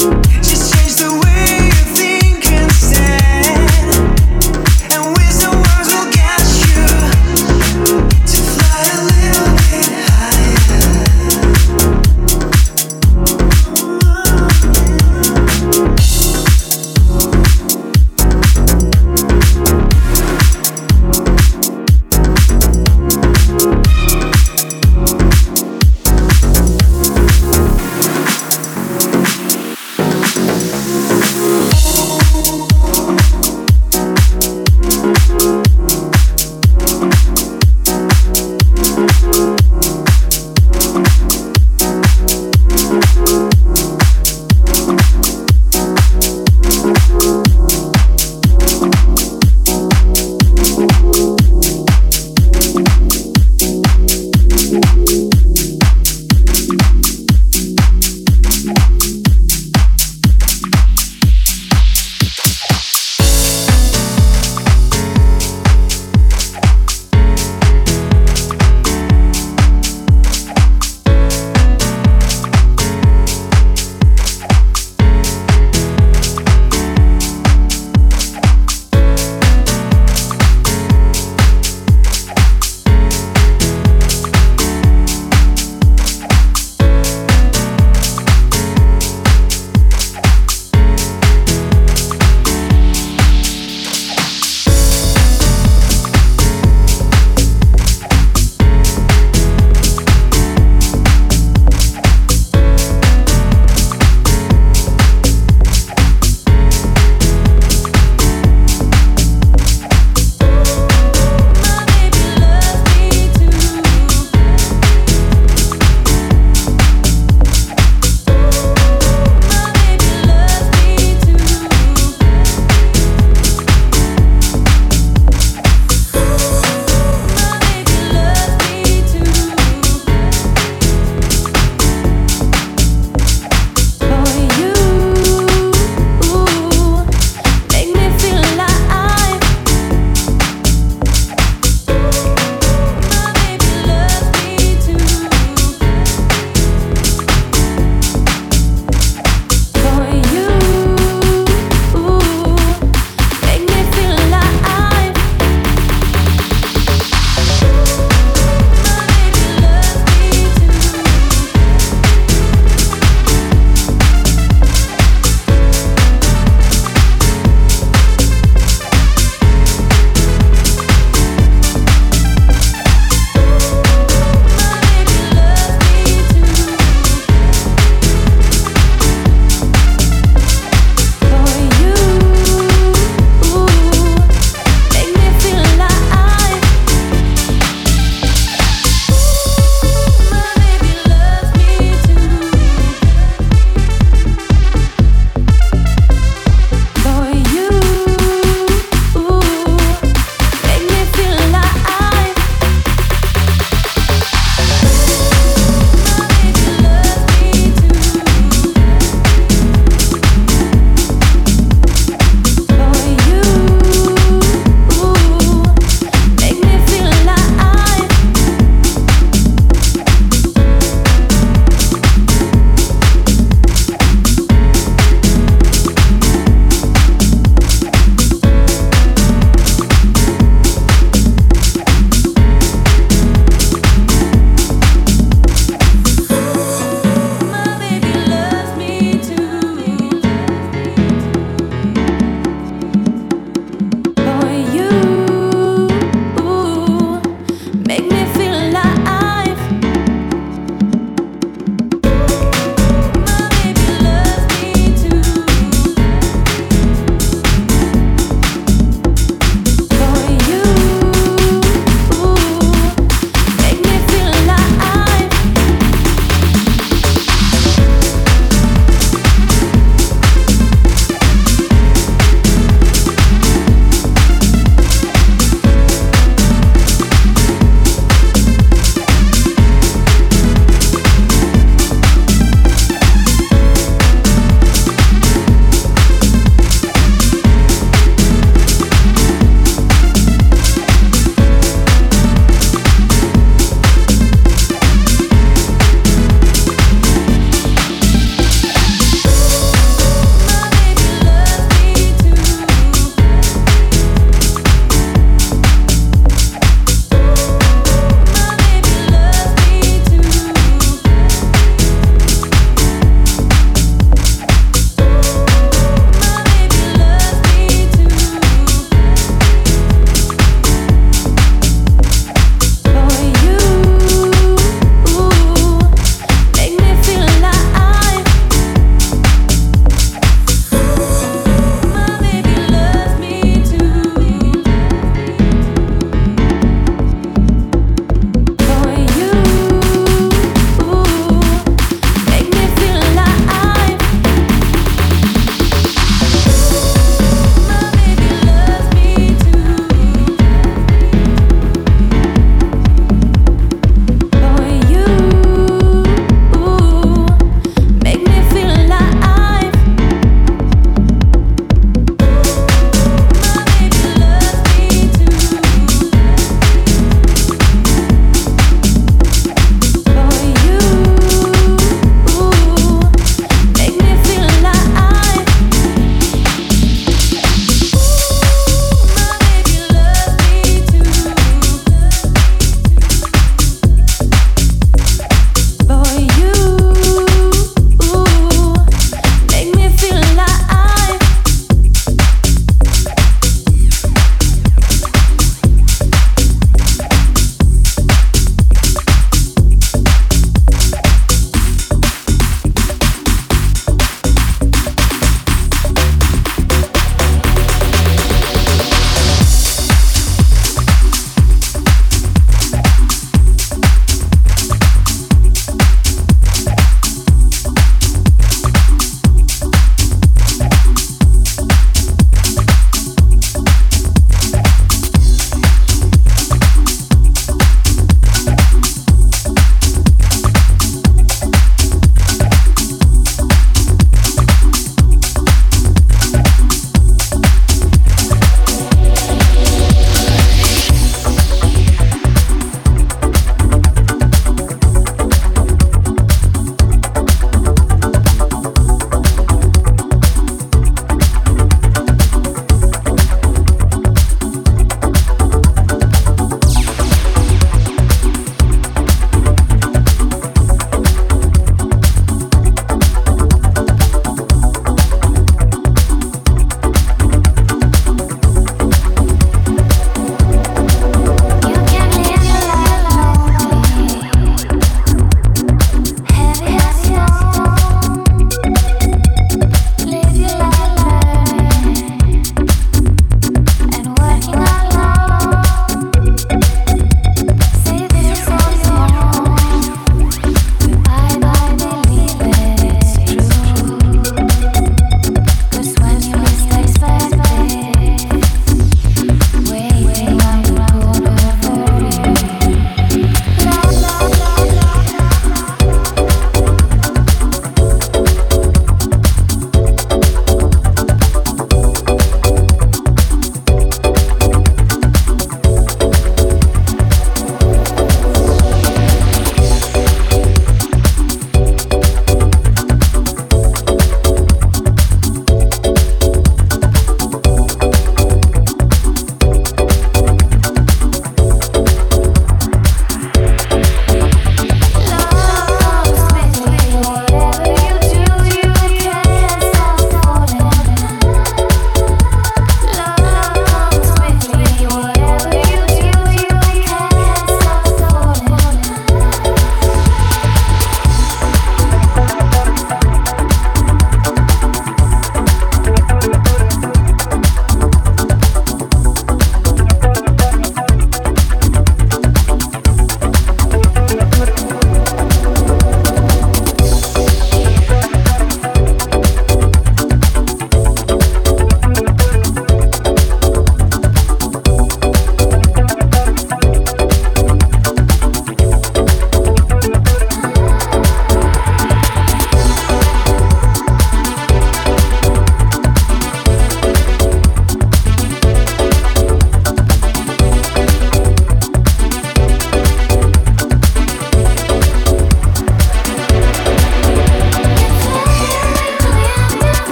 you.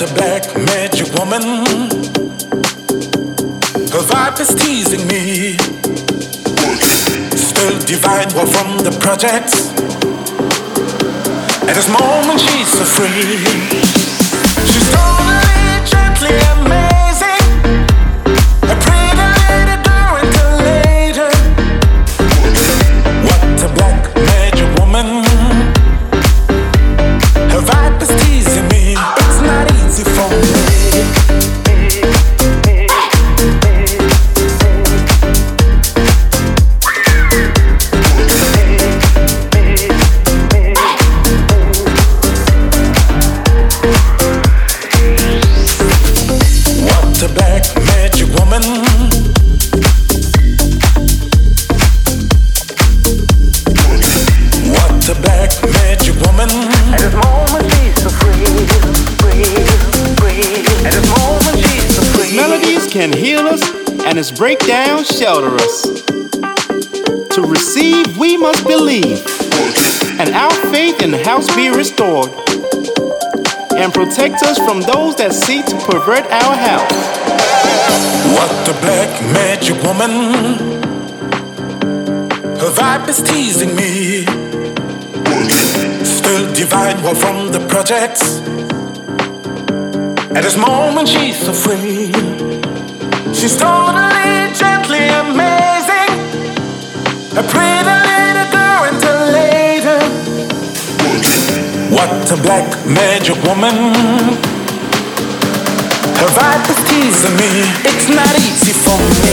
What a black magic woman. Her vibe is teasing me. Still divine, well from the projects. At this moment, she's so free. And its breakdown shelter us. To receive, we must believe, and our faith in the house be restored, and protect us from those that seek to pervert our house. What a black magic woman. Her vibe is teasing me. Still divine, well from the projects. At this moment, she's so free. She's totally A pretty little girl until later. What a black magic woman. Her vibe is teasing me. It's not easy for me.